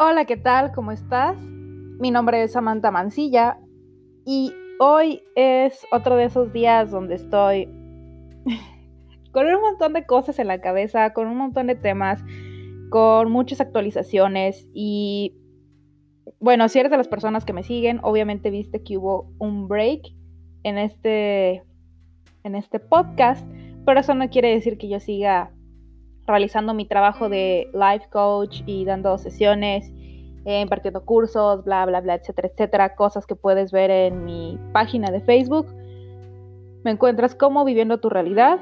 Hola, ¿qué tal? ¿Cómo estás? Mi nombre es Samantha Mancilla y hoy es otro de esos días donde estoy con un montón de cosas en la cabeza, con un montón de temas, con muchas actualizaciones y bueno, si eres de las personas que me siguen, obviamente viste que hubo un break en este en este podcast, pero eso no quiere decir que yo siga realizando mi trabajo de life coach y dando sesiones, eh, impartiendo cursos, bla, bla, bla, etcétera, etcétera, cosas que puedes ver en mi página de Facebook. Me encuentras como viviendo tu realidad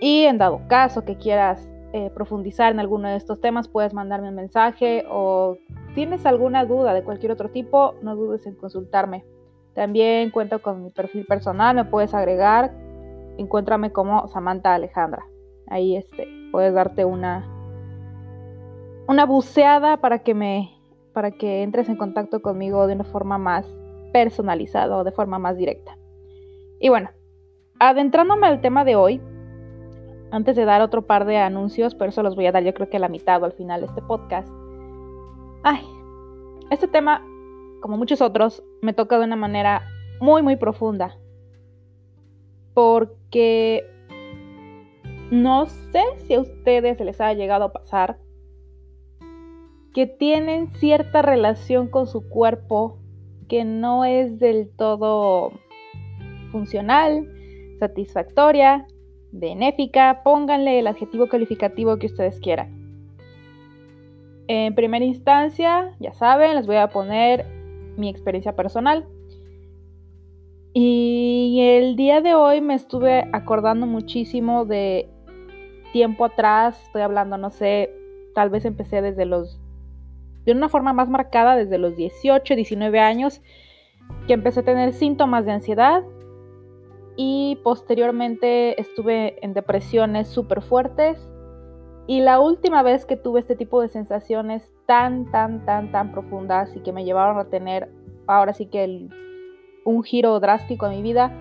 y en dado caso que quieras eh, profundizar en alguno de estos temas, puedes mandarme un mensaje o tienes alguna duda de cualquier otro tipo, no dudes en consultarme. También cuento con mi perfil personal, me puedes agregar, encuéntrame como Samantha Alejandra. Ahí este, puedes darte una, una buceada para que me para que entres en contacto conmigo de una forma más personalizada o de forma más directa. Y bueno, adentrándome al tema de hoy, antes de dar otro par de anuncios, pero eso los voy a dar yo creo que a la mitad o al final de este podcast. Ay, este tema, como muchos otros, me toca de una manera muy, muy profunda. Porque no sé si a ustedes les ha llegado a pasar que tienen cierta relación con su cuerpo que no es del todo funcional, satisfactoria, benéfica, pónganle el adjetivo calificativo que ustedes quieran. En primera instancia, ya saben, les voy a poner mi experiencia personal. Y el día de hoy me estuve acordando muchísimo de tiempo atrás, estoy hablando, no sé, tal vez empecé desde los, de una forma más marcada desde los 18, 19 años, que empecé a tener síntomas de ansiedad y posteriormente estuve en depresiones súper fuertes. Y la última vez que tuve este tipo de sensaciones tan, tan, tan, tan profundas y que me llevaron a tener ahora sí que un giro drástico a mi vida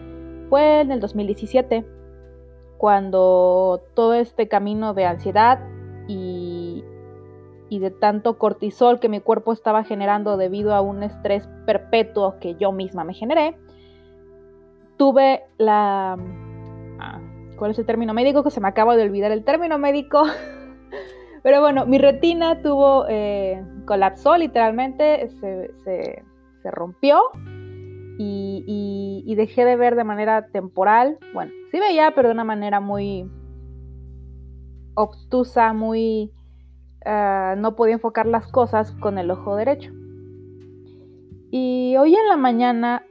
fue en el 2017 cuando todo este camino de ansiedad y, de tanto cortisol que mi cuerpo estaba generando debido a un estrés perpetuo que yo misma me generé, tuve la... Ah, ¿Cuál es el término médico? Que se me acaba de olvidar el término médico. Pero bueno, mi retina tuvo, eh, colapsó literalmente, se, se rompió y, dejé de ver de manera temporal. Bueno, sí veía, pero de una manera muy obtusa, muy... Ah, no podía enfocar las cosas con el ojo derecho. Y hoy en la mañana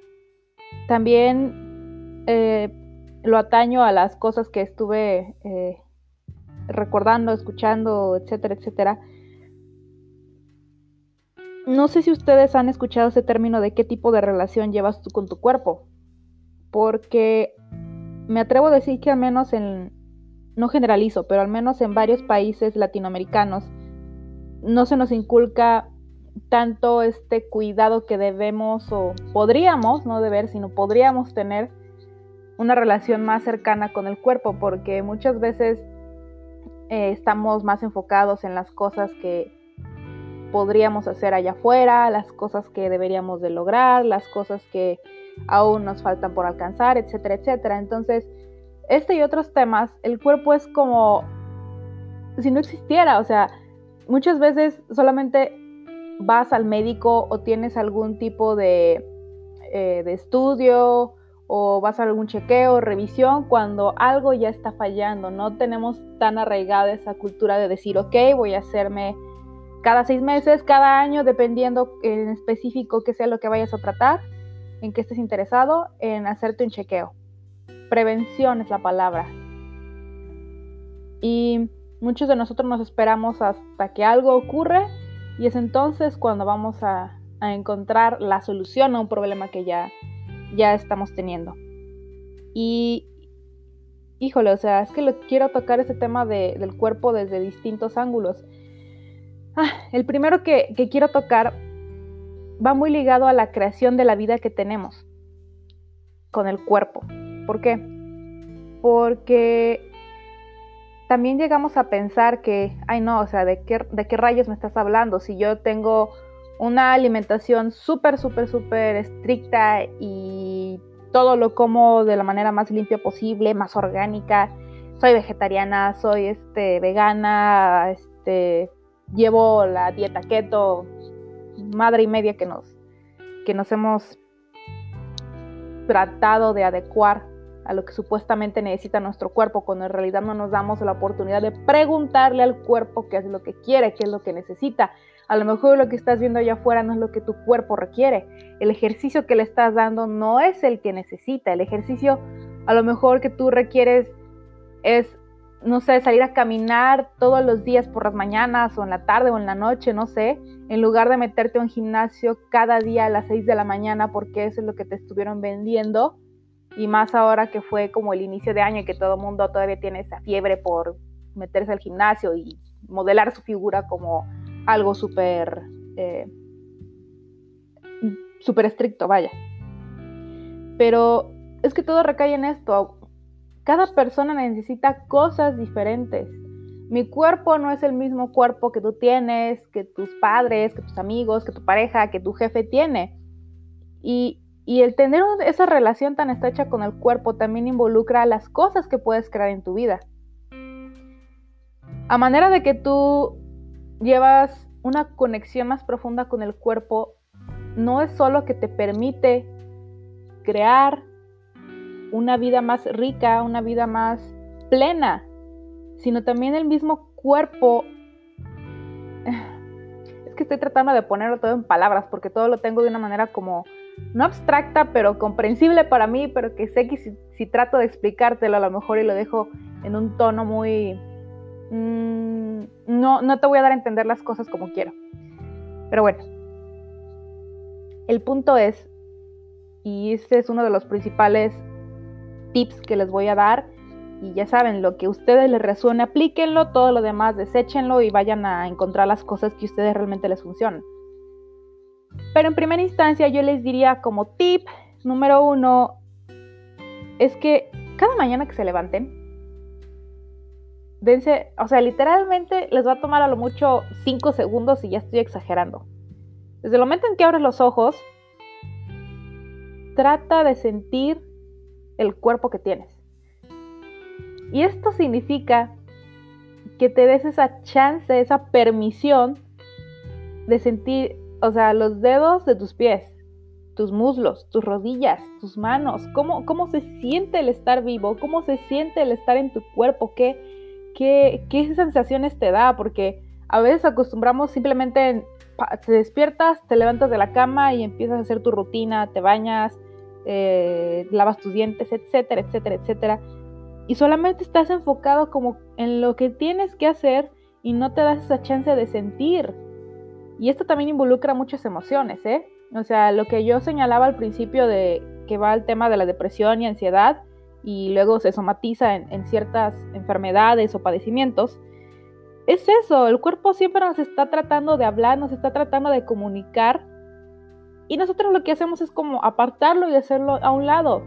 también eh, lo ataño a las cosas que estuve eh, recordando, escuchando, etcétera, etcétera no sé si ustedes han escuchado ese término de qué tipo de relación llevas tú con tu cuerpo, porque me atrevo a decir que al menos en, no generalizo, pero al menos en varios países latinoamericanos no se nos inculca tanto este cuidado que debemos o podríamos, no deber, sino podríamos tener una relación más cercana con el cuerpo, porque muchas veces eh, estamos más enfocados en las cosas que podríamos hacer allá afuera, las cosas que deberíamos de lograr, las cosas que aún nos faltan por alcanzar, etcétera, etcétera. Entonces, este y otros temas, el cuerpo es como si no existiera, o sea, muchas veces solamente vas al médico o tienes algún tipo de, eh, de estudio o vas a algún chequeo, revisión, cuando algo ya está fallando. No tenemos tan arraigada esa cultura de decir, ok, voy a hacerme cada seis meses, cada año, dependiendo en específico qué sea lo que vayas a tratar, en qué estés interesado, en hacerte un chequeo. Prevención es la palabra. Y muchos de nosotros nos esperamos hasta que algo ocurre y es entonces cuando vamos a, encontrar la solución a un problema que ya, ya estamos teniendo. Y híjole, o sea, es que quiero tocar ese tema del cuerpo desde distintos ángulos. Ah, el primero que, quiero tocar va muy ligado a la creación de la vida que tenemos con el cuerpo. ¿Por qué? Porque también llegamos a pensar que, ay no, o sea, ¿de qué, de qué rayos me estás hablando? Si yo tengo una alimentación súper, súper, súper estricta y todo lo como de la manera más limpia posible, más orgánica. Soy vegetariana, soy este, vegana, este, llevo la dieta keto, madre y media que nos, que nos hemos tratado de adecuar a lo que supuestamente necesita nuestro cuerpo, cuando en realidad no nos damos la oportunidad de preguntarle al cuerpo qué es lo que quiere, qué es lo que necesita. A lo mejor lo que estás viendo allá afuera no es lo que tu cuerpo requiere. El ejercicio que le estás dando no es el que necesita. El ejercicio a lo mejor que tú requieres es, no sé, salir a caminar todos los días por las mañanas o en la tarde o en la noche, no sé, en lugar de meterte a un gimnasio cada día a las 6 de la mañana porque eso es lo que te estuvieron vendiendo y más ahora que fue como el inicio de año y que todo el mundo todavía tiene esa fiebre por meterse al gimnasio y modelar su figura como algo súper eh, súper estricto, vaya. Pero es que todo recae en esto. Cada persona necesita cosas diferentes. Mi cuerpo no es el mismo cuerpo que tú tienes, que tus padres, que tus amigos, que tu pareja, que tu jefe tiene. Y el tener esa relación tan estrecha con el cuerpo también involucra las cosas que puedes crear en tu vida. A manera de que tú llevas una conexión más profunda con el cuerpo, no es solo que te permite crear una vida más rica, una vida más plena, sino también el mismo cuerpo. Es que estoy tratando de ponerlo todo en palabras porque todo lo tengo de una manera como no abstracta, pero comprensible para mí, pero que sé que si, trato de explicártelo a lo mejor y lo dejo en un tono muy... Mm, no, no te voy a dar a entender las cosas como quiero. Pero bueno, el punto es, y este es uno de los principales tips que les voy a dar, y ya saben, lo que a ustedes les resuene, aplíquenlo, todo lo demás deséchenlo y vayan a encontrar las cosas que a ustedes realmente les funcionan. Pero en primera instancia yo les diría como tip número uno, es que cada mañana que se levanten, dense, o sea, literalmente les va a tomar a lo mucho 5 segundos y ya estoy exagerando. Desde el momento en que abres los ojos, trata de sentir el cuerpo que tienes. Y esto significa que te des esa chance, esa permisión de sentir o sea, los dedos de tus pies, tus muslos, tus rodillas, tus manos, cómo, cómo se siente el estar vivo, cómo se siente el estar en tu cuerpo, qué, qué, qué sensaciones te da, porque a veces acostumbramos simplemente, te despiertas, te levantas de la cama y empiezas a hacer tu rutina, te bañas, eh, lavas tus dientes, etcétera, etcétera, etcétera. Y solamente estás enfocado como en lo que tienes que hacer y no te das esa chance de sentir y esto también involucra muchas emociones, ¿eh? O sea, lo que yo señalaba al principio de que va al tema de la depresión y ansiedad y luego se somatiza en, ciertas enfermedades o padecimientos, es eso, el cuerpo siempre nos está tratando de hablar, nos está tratando de comunicar y nosotros lo que hacemos es como apartarlo y hacerlo a un lado.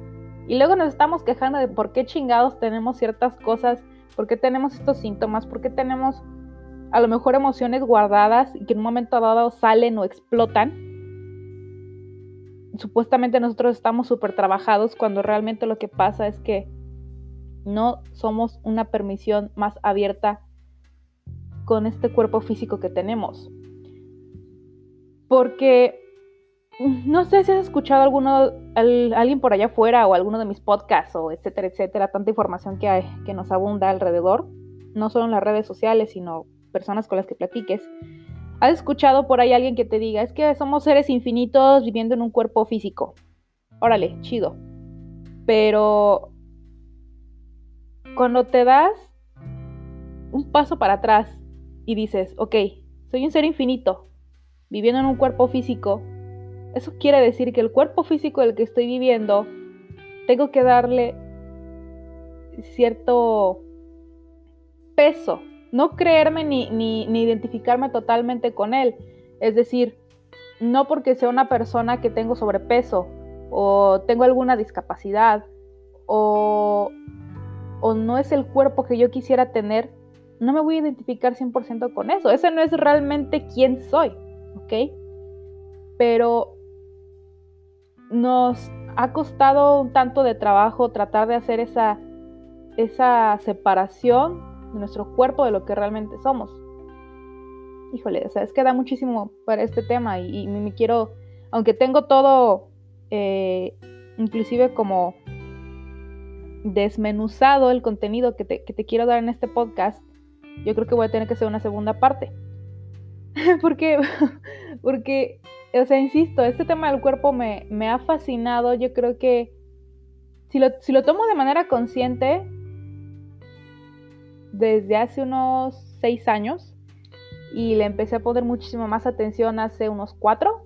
Y luego nos estamos quejando de por qué chingados tenemos ciertas cosas, por qué tenemos estos síntomas, por qué tenemos a lo mejor emociones guardadas y que en un momento dado salen o explotan. Supuestamente nosotros estamos súper trabajados cuando realmente lo que pasa es que no somos una permisión más abierta con este cuerpo físico que tenemos. Porque no sé si has escuchado alguno, alguien por allá afuera o alguno de mis podcasts o etcétera, etcétera, tanta información que hay que nos abunda alrededor, no solo en las redes sociales, sino personas con las que platiques, ¿has escuchado por ahí alguien que te diga, es que somos seres infinitos viviendo en un cuerpo físico? Órale, chido. Pero cuando te das un paso para atrás y dices, ok, soy un ser infinito, viviendo en un cuerpo físico, eso quiere decir que el cuerpo físico del que estoy viviendo, tengo que darle cierto peso no creerme ni, ni, identificarme totalmente con él. Es decir, no porque sea una persona que tengo sobrepeso o tengo alguna discapacidad o o no es el cuerpo que yo quisiera tener, no me voy a identificar 100% con eso. Ese no es realmente quién soy, ¿ok? Pero nos ha costado un tanto de trabajo tratar de hacer esa, esa separación de nuestro cuerpo de lo que realmente somos. Híjole, o sea, es que da muchísimo para este tema y, me quiero, aunque tengo todo, eh, inclusive como desmenuzado el contenido que te, que te quiero dar en este podcast, yo creo que voy a tener que hacer una segunda parte. porque, porque, o sea, insisto, este tema del cuerpo me, me ha fascinado. Yo creo que si lo, si lo tomo de manera consciente, desde hace unos seis años, y le empecé a poner muchísimo más atención hace unos cuatro,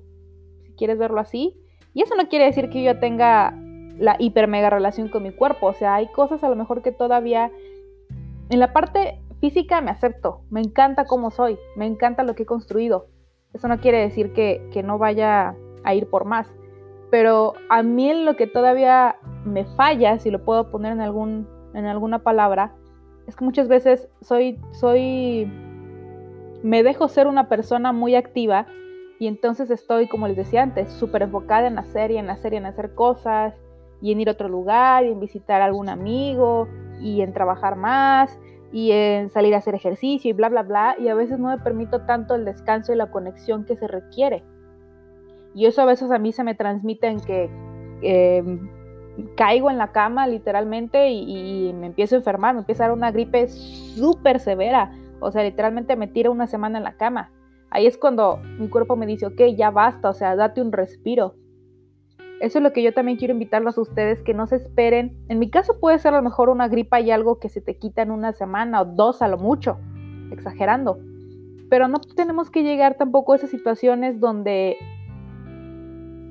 si quieres verlo así. Y eso no quiere decir que yo tenga la hiper mega relación con mi cuerpo. O sea, hay cosas a lo mejor que todavía en la parte física me acepto, me encanta cómo soy, me encanta lo que he construido. Eso no quiere decir que, no vaya a ir por más. Pero a mí lo que todavía me falla, si lo puedo poner en, algún, en alguna palabra, es que muchas veces soy, soy, me dejo ser una persona muy activa y entonces estoy, como les decía antes, súper enfocada en hacer y en hacer y en hacer cosas y en ir a otro lugar y en visitar a algún amigo y en trabajar más y en salir a hacer ejercicio y bla, bla, bla, y a veces no me permito tanto el descanso y la conexión que se requiere. Y eso a veces a mí se me transmite en que em, caigo en la cama literalmente y, me empiezo a enfermar, me empieza a dar una gripe súper severa, o sea, literalmente me tiro una semana en la cama. Ahí es cuando mi cuerpo me dice, ok, ya basta, o sea, date un respiro. Eso es lo que yo también quiero invitarlos a ustedes, que no se esperen. En mi caso puede ser a lo mejor una gripa y algo que se te quita en una semana o dos a lo mucho, exagerando. Pero no tenemos que llegar tampoco a esas situaciones donde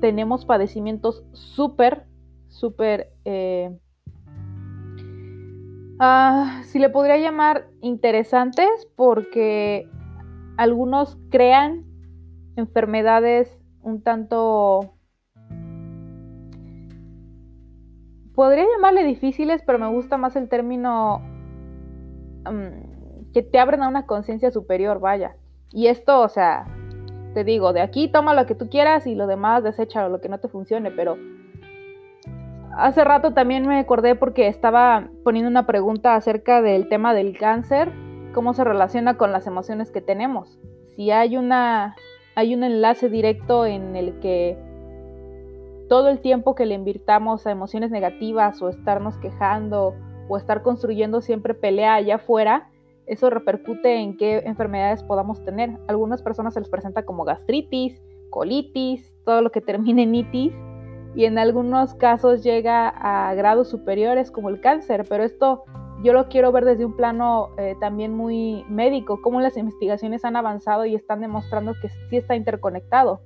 tenemos padecimientos súper, súper, eh, ah, si le podría llamar interesantes, porque algunos crean enfermedades un tanto podría llamarle difíciles, pero me gusta más el término mm, que te abren a una conciencia superior, vaya. Y esto, o sea, te digo, de aquí toma lo que tú quieras y lo demás desecha lo que no te funcione, pero hace rato también me acordé porque estaba poniendo una pregunta acerca del tema del cáncer, cómo se relaciona con las emociones que tenemos. Si hay una hay un enlace directo en el que todo el tiempo que le invirtamos a emociones negativas o estarnos quejando o estar construyendo siempre pelea allá afuera, eso repercute en qué enfermedades podamos tener. algunas personas se les presenta como gastritis, colitis, todo lo que termine en itis, y en algunos casos llega a grados superiores como el cáncer, pero esto yo lo quiero ver desde un plano eh, también muy médico, cómo las investigaciones han avanzado y están demostrando que sí está interconectado.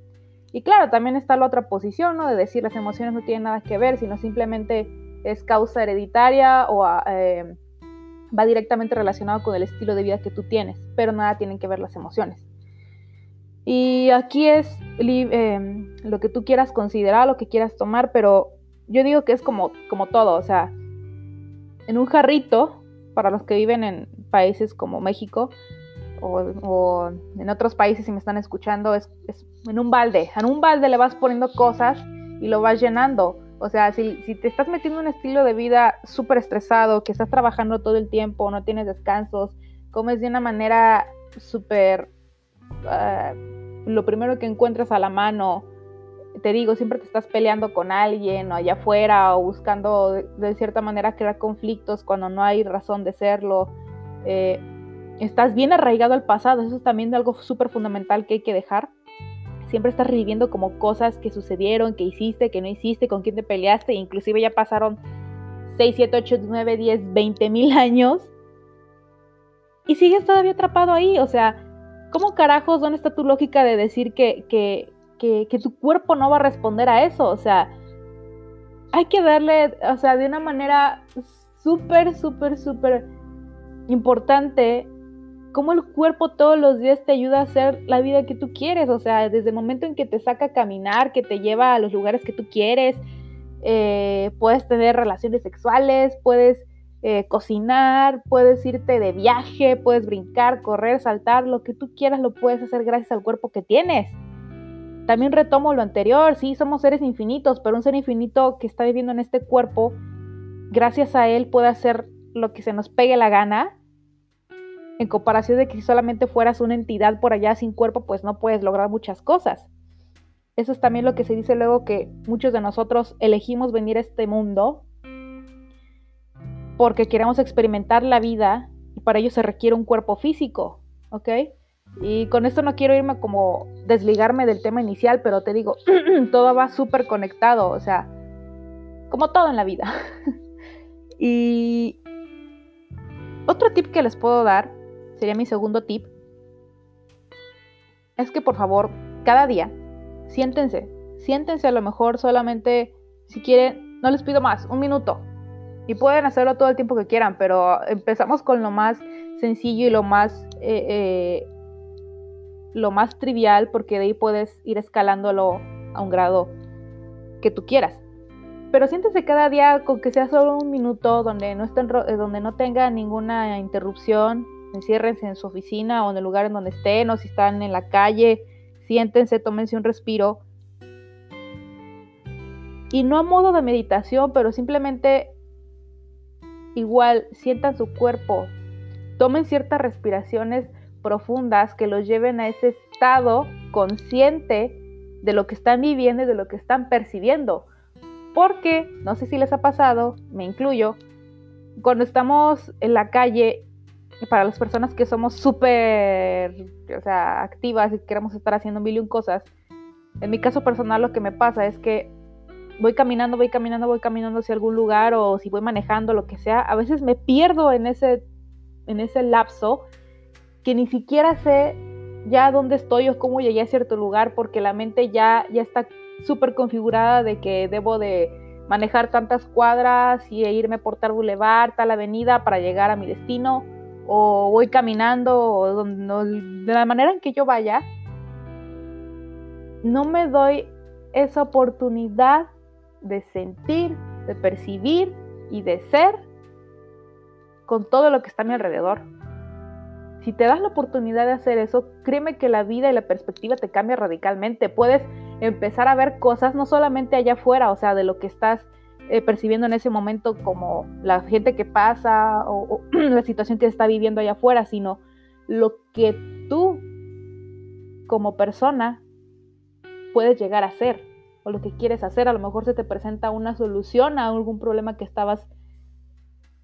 Y claro, también está la otra posición, ¿no? De decir las emociones no tienen nada que ver, sino simplemente es causa hereditaria o ah, eh, va directamente relacionado con el estilo de vida que tú tienes, pero nada tienen que ver las emociones. Y aquí es em, lo que tú quieras considerar, lo que quieras tomar, pero yo digo que es como, como todo, o sea, en un jarrito, para los que viven en países como México, o, en otros países si me están escuchando, es, en un balde. En un balde le vas poniendo cosas y lo vas llenando. O sea, si, te estás metiendo un estilo de vida súper estresado, que estás trabajando todo el tiempo, no tienes descansos, comes de una manera súper... Ah, lo primero que encuentras a la mano, te digo, siempre te estás peleando con alguien o allá afuera o buscando de, cierta manera crear conflictos cuando no hay razón de serlo. Eh, estás bien arraigado al pasado, eso es también algo súper fundamental que hay que dejar. Siempre estás reviviendo como cosas que sucedieron, que hiciste, que no hiciste, con quién te peleaste, inclusive ya pasaron 6, 7, 8, 9, 10, 20 mil años y sigues todavía atrapado ahí. O sea, ¿cómo carajos, dónde está tu lógica de decir que, que, que, que tu cuerpo no va a responder a eso? O sea, hay que darle, o sea, de una manera súper, súper, súper importante cómo el cuerpo todos los días te ayuda a hacer la vida que tú quieres, o sea, desde el momento en que te saca a caminar, que te lleva a los lugares que tú quieres, eh, puedes tener relaciones sexuales, puedes eh, cocinar, puedes irte de viaje, puedes brincar, correr, saltar, lo que tú quieras lo puedes hacer gracias al cuerpo que tienes. También retomo lo anterior, sí, somos seres infinitos, pero un ser infinito que está viviendo en este cuerpo, gracias a él puede hacer lo que se nos pegue la gana, en comparación de que si solamente fueras una entidad por allá sin cuerpo, pues no puedes lograr muchas cosas. Eso es también lo que se dice luego que muchos de nosotros elegimos venir a este mundo porque queremos experimentar la vida y para ello se requiere un cuerpo físico, ¿ok? Y con esto no quiero irme como desligarme del tema inicial, pero te digo, todo va súper conectado, o sea, como todo en la vida. y otro tip que les puedo dar, sería mi segundo tip, es que por favor, cada día, siéntense, siéntense a lo mejor solamente, si quieren, no les pido más, un minuto. Y pueden hacerlo todo el tiempo que quieran, pero empezamos con lo más sencillo y lo más eh, eh, lo más trivial porque de ahí puedes ir escalándolo a un grado que tú quieras. Pero siéntese cada día con que sea solo un minuto donde no, estén, eh, donde no tenga ninguna interrupción. Enciérrense en su oficina o en el lugar en donde estén o si están en la calle. Siéntense, tómense un respiro. Y no a modo de meditación, pero simplemente igual sientan su cuerpo. Tomen ciertas respiraciones profundas que los lleven a ese estado consciente de lo que están viviendo y de lo que están percibiendo. Porque, no sé si les ha pasado, me incluyo, cuando estamos en la calle, para las personas que somos súper o sea, activas y queremos estar haciendo mil y un cosas, en mi caso personal lo que me pasa es que voy caminando, voy caminando, voy caminando hacia algún lugar o si voy manejando, lo que sea, a veces me pierdo en ese, en ese lapso que ni siquiera sé ya dónde estoy o cómo llegué a cierto lugar porque la mente ya, ya está súper configurada de que debo de manejar tantas cuadras y irme por tal bulevar, tal avenida para llegar a mi destino o voy caminando de la manera en que yo vaya, no me doy esa oportunidad de sentir, de percibir y de ser con todo lo que está a mi alrededor. Si te das la oportunidad de hacer eso, créeme que la vida y la perspectiva te cambia radicalmente. Puedes empezar a ver cosas no solamente allá afuera, o sea, de lo que estás eh, percibiendo en ese momento como la gente que pasa o, la situación que está viviendo allá afuera, sino lo que tú como persona puedes llegar a hacer o lo que quieres hacer. A lo mejor se te presenta una solución a algún problema que estabas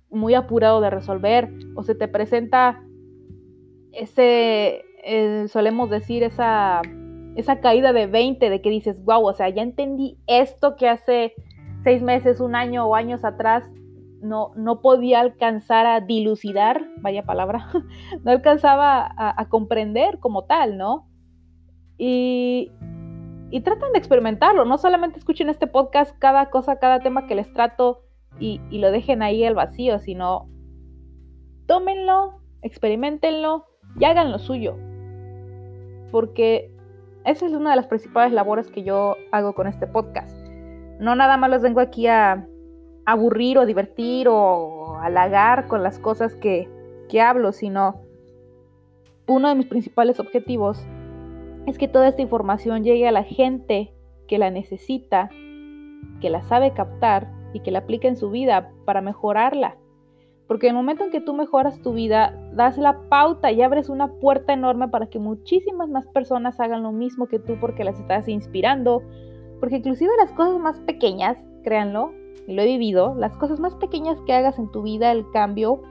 muy apurado de resolver o se te presenta ese, eh, solemos decir, esa, esa caída de 20, de que dices, wow, o sea, ya entendí esto que hace seis meses, un año o años atrás no, no podía alcanzar a dilucidar, vaya palabra, no alcanzaba a, comprender como tal, ¿no? Y, y tratan de experimentarlo, no solamente escuchen este podcast cada cosa, cada tema que les trato y, y lo dejen ahí al vacío, sino tómenlo, experimentenlo, y hagan lo suyo. Porque esa es una de las principales labores que yo hago con este podcast. No nada más los vengo aquí a aburrir o divertir o halagar con las cosas que, que hablo, sino uno de mis principales objetivos es que toda esta información llegue a la gente que la necesita, que la sabe captar y que la aplique en su vida para mejorarla. Porque en el momento en que tú mejoras tu vida, das la pauta y abres una puerta enorme para que muchísimas más personas hagan lo mismo que tú porque las estás inspirando. Porque inclusive las cosas más pequeñas, créanlo, lo he vivido, las cosas más pequeñas que hagas en tu vida, el cambio,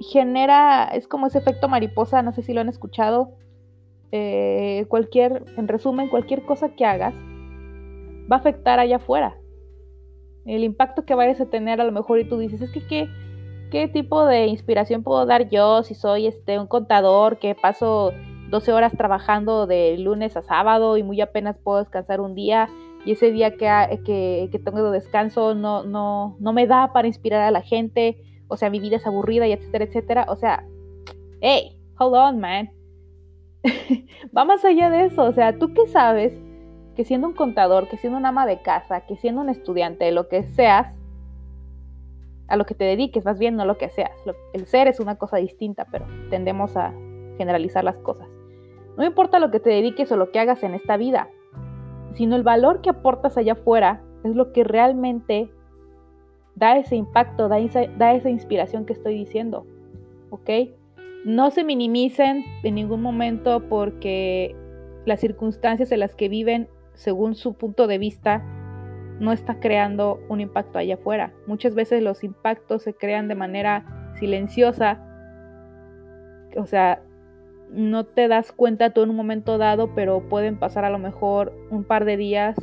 genera, es como ese efecto mariposa, no sé si lo han escuchado. Eh, cualquier, en resumen, cualquier cosa que hagas va a afectar allá afuera el impacto que vayas a tener a lo mejor y tú dices, es que qué, qué tipo de inspiración puedo dar yo si soy este, un contador que paso 12 horas trabajando de lunes a sábado y muy apenas puedo descansar un día y ese día que, que, que tengo de descanso no, no, no me da para inspirar a la gente, o sea, mi vida es aburrida y etcétera, etcétera. O sea, hey, hold on, man. Va más allá de eso, o sea, ¿tú qué sabes? que siendo un contador, que siendo un ama de casa, que siendo un estudiante, lo que seas, a lo que te dediques, más bien no lo que seas. el ser es una cosa distinta, pero tendemos a generalizar las cosas. No importa lo que te dediques o lo que hagas en esta vida, sino el valor que aportas allá afuera es lo que realmente da ese impacto, da esa, da esa inspiración que estoy diciendo. ¿Ok? No se minimicen en ningún momento porque las circunstancias en las que viven, según su punto de vista, no está creando un impacto allá afuera. Muchas veces los impactos se crean de manera silenciosa. O sea, no te das cuenta tú en un momento dado, pero pueden pasar a lo mejor un par de días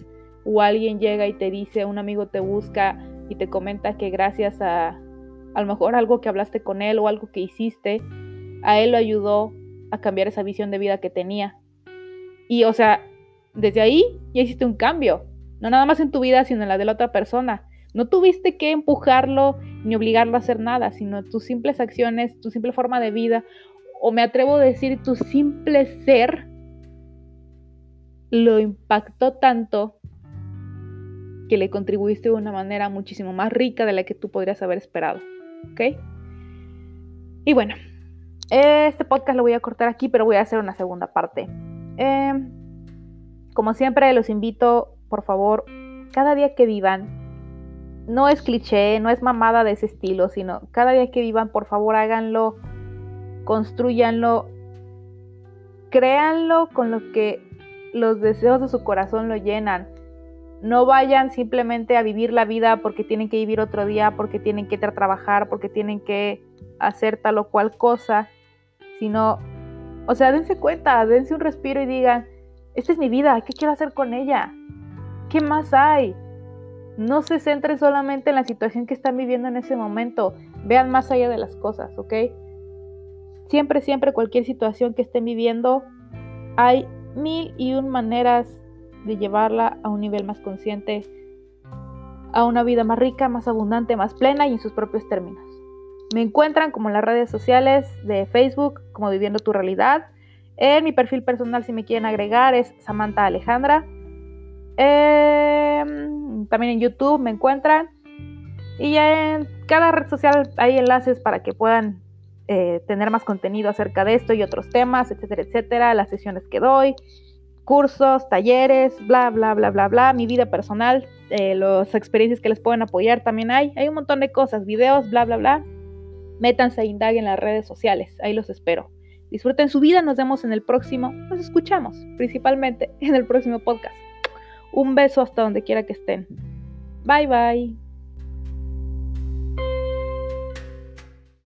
o alguien llega y te dice, un amigo te busca y te comenta que gracias a a lo mejor algo que hablaste con él o algo que hiciste, a él lo ayudó a cambiar esa visión de vida que tenía. Y o sea, desde ahí ya hiciste un cambio. No nada más en tu vida, sino en la de la otra persona. No tuviste que empujarlo ni obligarlo a hacer nada, sino tus simples acciones, tu simple forma de vida, o me atrevo a decir tu simple ser, lo impactó tanto que le contribuiste de una manera muchísimo más rica de la que tú podrías haber esperado. ¿Ok? Y bueno, este podcast lo voy a cortar aquí, pero voy a hacer una segunda parte. Em, como siempre, los invito por favor, cada día que vivan, no es cliché, no es mamada de ese estilo, sino cada día que vivan, por favor, háganlo, construyanlo, créanlo con lo que los deseos de su corazón lo llenan. No vayan simplemente a vivir la vida porque tienen que vivir otro día, porque tienen que trabajar, porque tienen que hacer tal o cual cosa, sino, o sea, dense cuenta, dense un respiro y digan, esta es mi vida, ¿qué quiero hacer con ella? ¿Qué más hay? No se centren solamente en la situación que están viviendo en ese momento. Vean más allá de las cosas, ¿ok? Siempre, siempre, cualquier situación que estén viviendo, hay mil y un maneras de llevarla a un nivel más consciente, a una vida más rica, más abundante, más plena y en sus propios términos. Me encuentran como en las redes sociales de Facebook, como Viviendo tu Realidad. En mi perfil personal, si me quieren agregar, es Samantha Alejandra. Em, también en YouTube me encuentran. Y en cada red social hay enlaces para que puedan eh, tener más contenido acerca de esto y otros temas, etcétera, etcétera. Las sesiones que doy, cursos, talleres, bla, bla, bla, bla, bla. Mi vida personal, eh, las experiencias que les pueden apoyar también hay. Hay un montón de cosas, videos, bla, bla, bla. Métanse e indaguen en las redes sociales. Ahí los espero. Disfruten su vida. Nos vemos en el próximo. Nos escuchamos, principalmente en el próximo podcast. Un beso hasta donde quiera que estén. Bye bye.